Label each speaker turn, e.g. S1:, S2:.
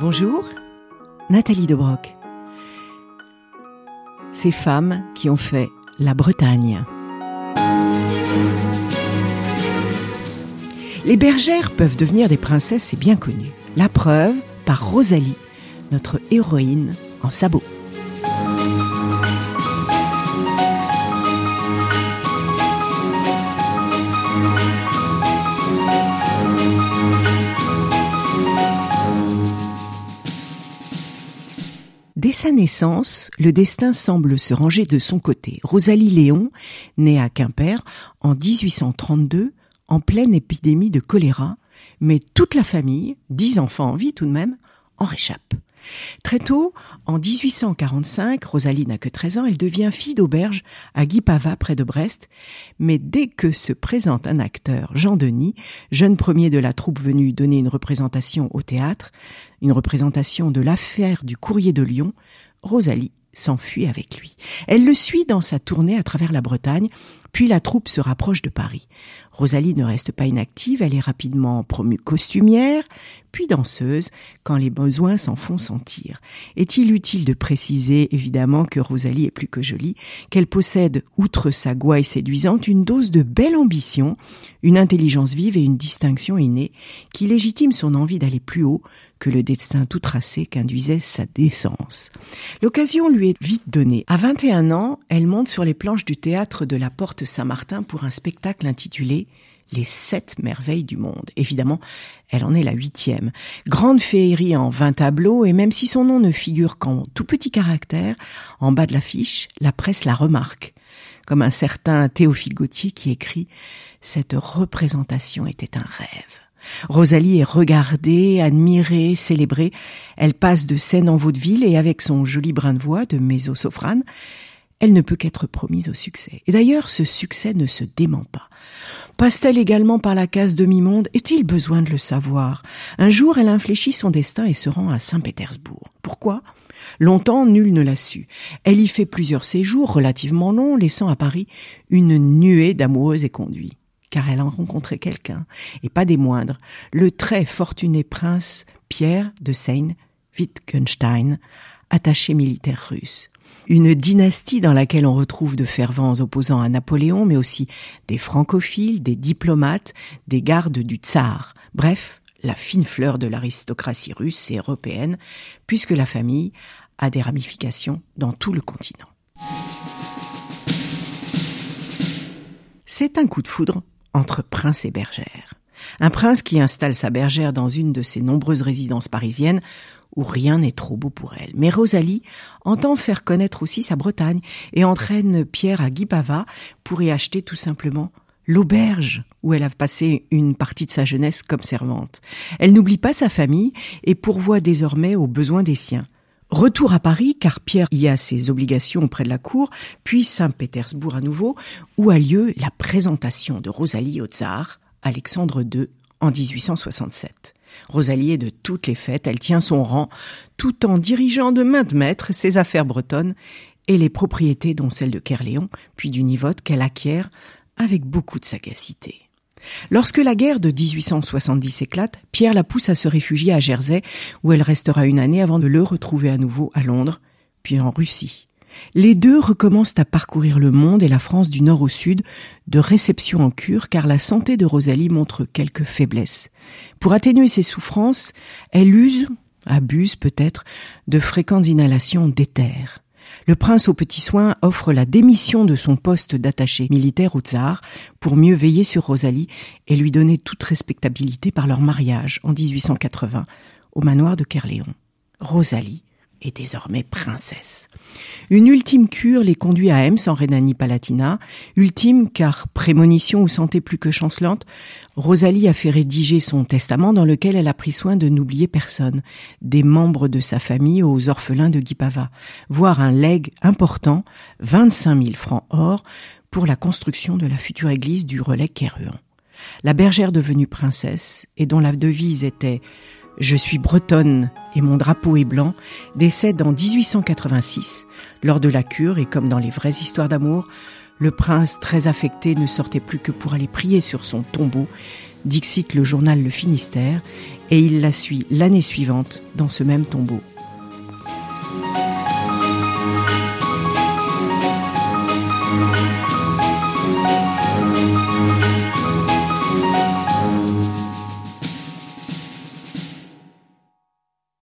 S1: Bonjour, Nathalie Debroc. Ces femmes qui ont fait la Bretagne. Les bergères peuvent devenir des princesses, c'est bien connu. La preuve par Rosalie, notre héroïne en sabot. Dès sa naissance, le destin semble se ranger de son côté. Rosalie Léon, née à Quimper en 1832, en pleine épidémie de choléra, mais toute la famille, dix enfants en vie tout de même, en réchappe. Très tôt, en 1845, Rosalie n'a que 13 ans, elle devient fille d'auberge à Guipava près de Brest, mais dès que se présente un acteur, Jean Denis, jeune premier de la troupe venu donner une représentation au théâtre, une représentation de l'affaire du courrier de Lyon, Rosalie s'enfuit avec lui. Elle le suit dans sa tournée à travers la Bretagne, puis la troupe se rapproche de Paris. Rosalie ne reste pas inactive, elle est rapidement promue costumière, puis danseuse, quand les besoins s'en font sentir. Est-il utile de préciser, évidemment, que Rosalie est plus que jolie, qu'elle possède, outre sa gouaille séduisante, une dose de belle ambition, une intelligence vive et une distinction innée, qui légitime son envie d'aller plus haut que le destin tout tracé qu'induisait sa décence. L'occasion lui est vite donnée. À 21 ans, elle monte sur les planches du théâtre de la Porte Saint-Martin pour un spectacle intitulé les sept merveilles du monde. Évidemment, elle en est la huitième. Grande féerie en vingt tableaux, et même si son nom ne figure qu'en tout petit caractère, en bas de l'affiche, la presse la remarque. Comme un certain Théophile Gautier qui écrit Cette représentation était un rêve. Rosalie est regardée, admirée, célébrée. Elle passe de scène en vaudeville et avec son joli brin de voix de mezzo-soprane, elle ne peut qu'être promise au succès. Et d'ailleurs, ce succès ne se dément pas. Passe-t-elle également par la case demi-monde? Est-il besoin de le savoir? Un jour, elle infléchit son destin et se rend à Saint-Pétersbourg. Pourquoi? Longtemps, nul ne l'a su. Elle y fait plusieurs séjours relativement longs, laissant à Paris une nuée d'amoureux et conduits. Car elle a rencontré quelqu'un, et pas des moindres, le très fortuné prince Pierre de Seine Wittgenstein, attaché militaire russe une dynastie dans laquelle on retrouve de fervents opposants à Napoléon, mais aussi des francophiles, des diplomates, des gardes du tsar. Bref, la fine fleur de l'aristocratie russe et européenne, puisque la famille a des ramifications dans tout le continent. C'est un coup de foudre entre prince et bergère. Un prince qui installe sa bergère dans une de ses nombreuses résidences parisiennes où rien n'est trop beau pour elle. Mais Rosalie entend faire connaître aussi sa Bretagne et entraîne Pierre à Guipava pour y acheter tout simplement l'auberge où elle a passé une partie de sa jeunesse comme servante. Elle n'oublie pas sa famille et pourvoit désormais aux besoins des siens. Retour à Paris, car Pierre y a ses obligations auprès de la cour, puis Saint-Pétersbourg à nouveau, où a lieu la présentation de Rosalie au tsar, Alexandre II, en 1867. Rosalie est de toutes les fêtes, elle tient son rang, tout en dirigeant de main de maître ses affaires bretonnes et les propriétés dont celle de Kerléon, puis du Nivote qu'elle acquiert avec beaucoup de sagacité. Lorsque la guerre de 1870 éclate, Pierre la pousse à se réfugier à Jersey, où elle restera une année avant de le retrouver à nouveau à Londres, puis en Russie. Les deux recommencent à parcourir le monde et la France du nord au sud, de réception en cure, car la santé de Rosalie montre quelques faiblesses. Pour atténuer ses souffrances, elle use, abuse peut-être, de fréquentes inhalations d'éther. Le prince aux petits soins offre la démission de son poste d'attaché militaire au tsar pour mieux veiller sur Rosalie et lui donner toute respectabilité par leur mariage en 1880 au manoir de Kerléon. Rosalie est désormais princesse. Une ultime cure les conduit à Ems en Rhénanie-Palatinat, ultime car prémonition ou santé plus que chancelante, Rosalie a fait rédiger son testament dans lequel elle a pris soin de n'oublier personne, des membres de sa famille aux orphelins de Guipava, voire un legs important, 25 000 francs or, pour la construction de la future église du relais Kerruan. La bergère devenue princesse, et dont la devise était je suis bretonne et mon drapeau est blanc, décède en 1886 lors de la cure et comme dans les vraies histoires d'amour, le prince très affecté ne sortait plus que pour aller prier sur son tombeau, Dixit le journal Le Finistère, et il la suit l'année suivante dans ce même tombeau.